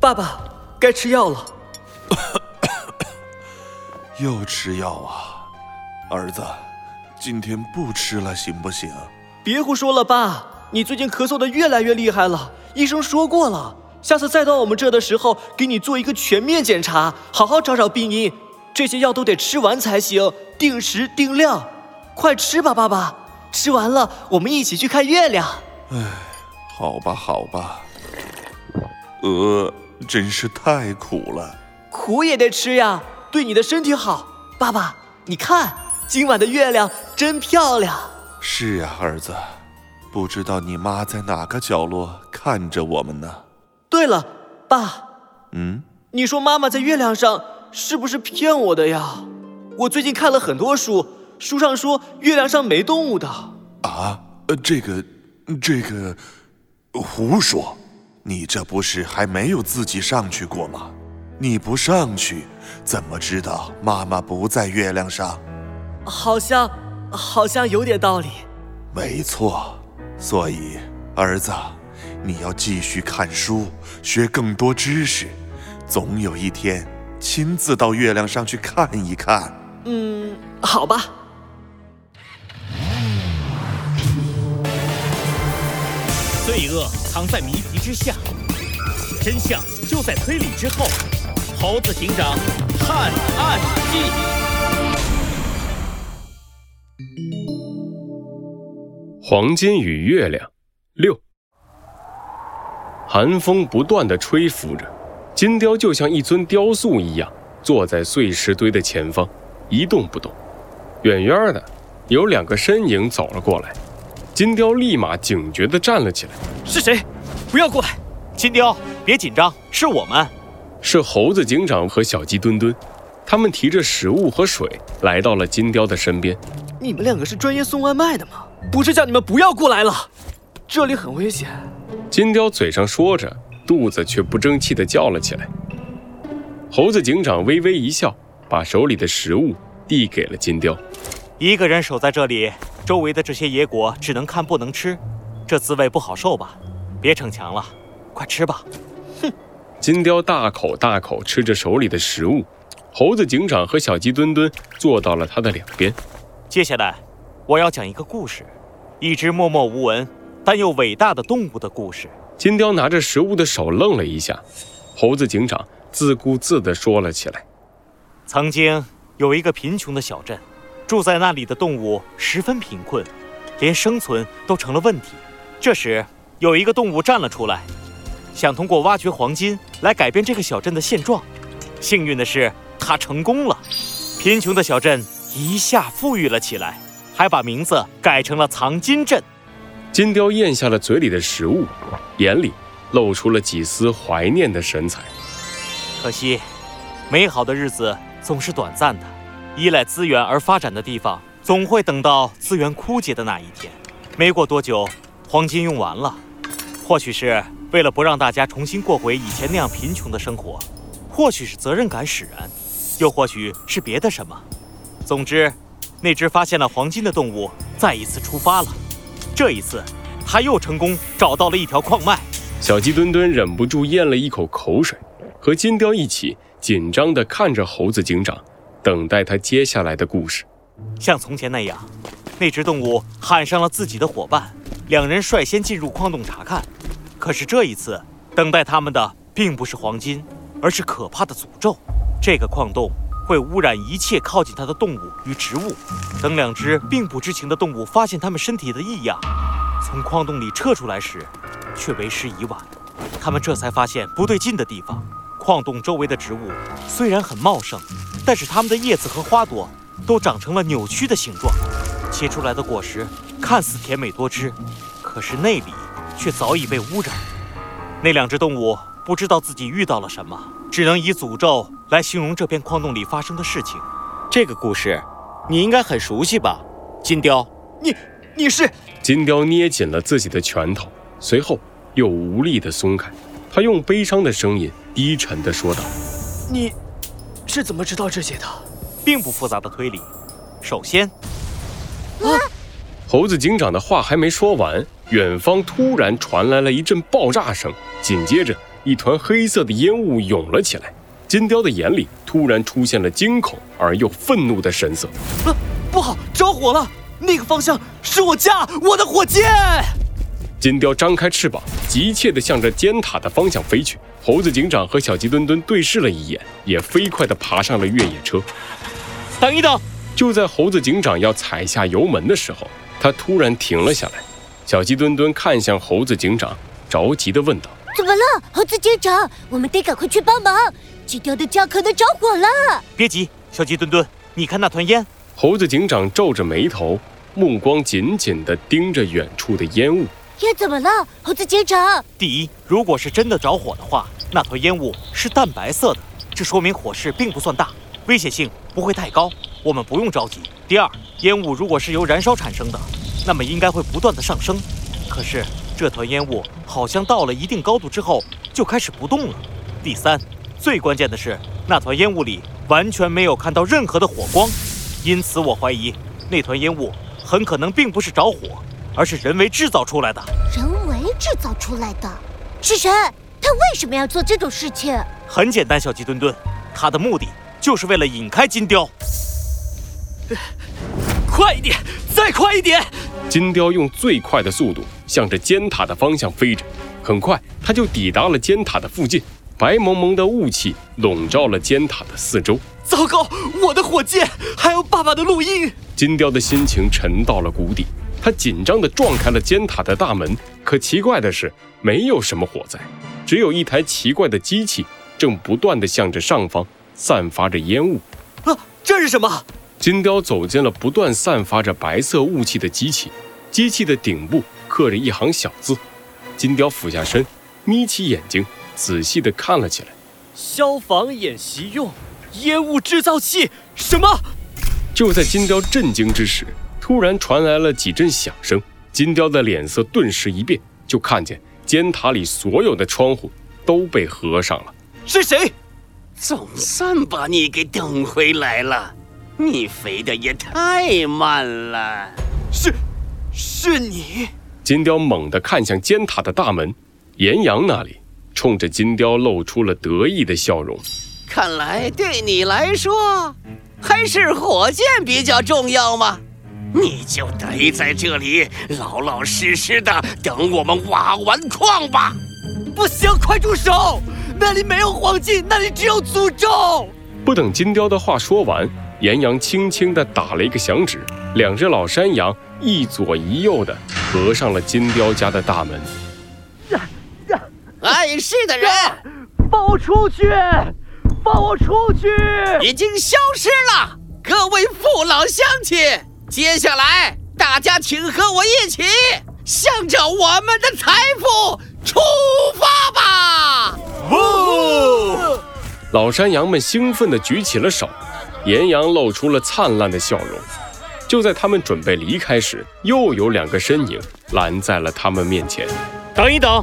爸爸，该吃药了。又吃药啊，儿子，今天不吃了行不行？别胡说了，爸，你最近咳嗽的越来越厉害了，医生说过了，下次再到我们这的时候，给你做一个全面检查，好好找找病因。这些药都得吃完才行，定时定量。快吃吧，爸爸，吃完了我们一起去看月亮。唉，好吧，好吧。呃，真是太苦了，苦也得吃呀，对你的身体好。爸爸，你看今晚的月亮真漂亮。是呀，儿子，不知道你妈在哪个角落看着我们呢？对了，爸，嗯，你说妈妈在月亮上是不是骗我的呀？我最近看了很多书，书上说月亮上没动物的。啊，呃，这个，这个，胡说！你这不是还没有自己上去过吗？你不上去，怎么知道妈妈不在月亮上？好像，好像有点道理。没错，所以儿子，你要继续看书，学更多知识，总有一天亲自到月亮上去看一看。嗯，好吧。罪恶藏在谜题之下，真相就在推理之后。猴子警长探案记，黄金与月亮六。寒风不断的吹拂着，金雕就像一尊雕塑一样，坐在碎石堆的前方，一动不动。远远的，有两个身影走了过来。金雕立马警觉地站了起来。是谁？不要过来！金雕，别紧张，是我们。是猴子警长和小鸡墩墩，他们提着食物和水来到了金雕的身边。你们两个是专业送外卖的吗？不是叫你们不要过来了，这里很危险。金雕嘴上说着，肚子却不争气地叫了起来。猴子警长微微一笑，把手里的食物递给了金雕。一个人守在这里。周围的这些野果只能看不能吃，这滋味不好受吧？别逞强了，快吃吧！哼！金雕大口大口吃着手里的食物，猴子警长和小鸡墩墩坐到了他的两边。接下来，我要讲一个故事，一只默默无闻但又伟大的动物的故事。金雕拿着食物的手愣了一下，猴子警长自顾自地说了起来：“曾经有一个贫穷的小镇。”住在那里的动物十分贫困，连生存都成了问题。这时，有一个动物站了出来，想通过挖掘黄金来改变这个小镇的现状。幸运的是，他成功了，贫穷的小镇一下富裕了起来，还把名字改成了藏金镇。金雕咽下了嘴里的食物，眼里露出了几丝怀念的神采。可惜，美好的日子总是短暂的。依赖资源而发展的地方，总会等到资源枯竭的那一天。没过多久，黄金用完了。或许是为了不让大家重新过回以前那样贫穷的生活，或许是责任感使然，又或许是别的什么。总之，那只发现了黄金的动物再一次出发了。这一次，它又成功找到了一条矿脉。小鸡墩墩忍不住咽了一口口水，和金雕一起紧张地看着猴子警长。等待他接下来的故事，像从前那样，那只动物喊上了自己的伙伴，两人率先进入矿洞查看。可是这一次，等待他们的并不是黄金，而是可怕的诅咒。这个矿洞会污染一切靠近它的动物与植物。等两只并不知情的动物发现它们身体的异样，从矿洞里撤出来时，却为时已晚。他们这才发现不对劲的地方：矿洞周围的植物虽然很茂盛。但是它们的叶子和花朵都长成了扭曲的形状，结出来的果实看似甜美多汁，可是内里却早已被污染。那两只动物不知道自己遇到了什么，只能以诅咒来形容这片矿洞里发生的事情。这个故事你应该很熟悉吧，金雕？你你是？金雕捏紧了自己的拳头，随后又无力地松开。他用悲伤的声音低沉地说道：“你。”是怎么知道这些的？并不复杂的推理。首先，啊！猴子警长的话还没说完，远方突然传来了一阵爆炸声，紧接着一团黑色的烟雾涌了起来。金雕的眼里突然出现了惊恐而又愤怒的神色。啊，不好，着火了！那个方向是我家，我的火箭。金雕张开翅膀，急切地向着尖塔的方向飞去。猴子警长和小鸡墩墩对视了一眼，也飞快地爬上了越野车。等一等！就在猴子警长要踩下油门的时候，他突然停了下来。小鸡墩墩看向猴子警长，着急地问道：“怎么了，猴子警长？我们得赶快去帮忙。”金雕的家可能着火了！别急，小鸡墩墩，你看那团烟。猴子警长皱着眉头，目光紧紧地盯着远处的烟雾。烟怎么了，猴子警长？第一，如果是真的着火的话，那团烟雾是淡白色的，这说明火势并不算大，危险性不会太高，我们不用着急。第二，烟雾如果是由燃烧产生的，那么应该会不断的上升。可是这团烟雾好像到了一定高度之后就开始不动了。第三。最关键的是，那团烟雾里完全没有看到任何的火光，因此我怀疑那团烟雾很可能并不是着火，而是人为制造出来的。人为制造出来的是谁？他为什么要做这种事情？很简单，小鸡墩墩，他的目的就是为了引开金雕。快一点，再快一点！金雕用最快的速度向着尖塔的方向飞着，很快他就抵达了尖塔的附近。白蒙蒙的雾气笼罩了尖塔的四周。糟糕，我的火箭，还有爸爸的录音。金雕的心情沉到了谷底，他紧张地撞开了尖塔的大门。可奇怪的是，没有什么火灾，只有一台奇怪的机器正不断地向着上方散发着烟雾。啊，这是什么？金雕走进了不断散发着白色雾气的机器，机器的顶部刻着一行小字。金雕俯下身，眯起眼睛。仔细的看了起来，消防演习用烟雾制造器？什么？就在金雕震惊之时，突然传来了几阵响声。金雕的脸色顿时一变，就看见尖塔里所有的窗户都被合上了。是谁？总算把你给等回来了，你飞的也太慢了。是，是你。金雕猛地看向尖塔的大门，岩阳那里。冲着金雕露出了得意的笑容。看来对你来说，还是火箭比较重要吗？你就待在这里，老老实实的等我们挖完矿吧。不行，快住手！那里没有黄金，那里只有诅咒。不等金雕的话说完，岩羊轻轻地打了一个响指，两只老山羊一左一右的合上了金雕家的大门。碍事的人，放我出去！放我出去！已经消失了。各位父老乡亲，接下来大家请和我一起，向着我们的财富出发吧！哦！老山羊们兴奋地举起了手，岩羊露出了灿烂的笑容。就在他们准备离开时，又有两个身影拦在了他们面前。等一等。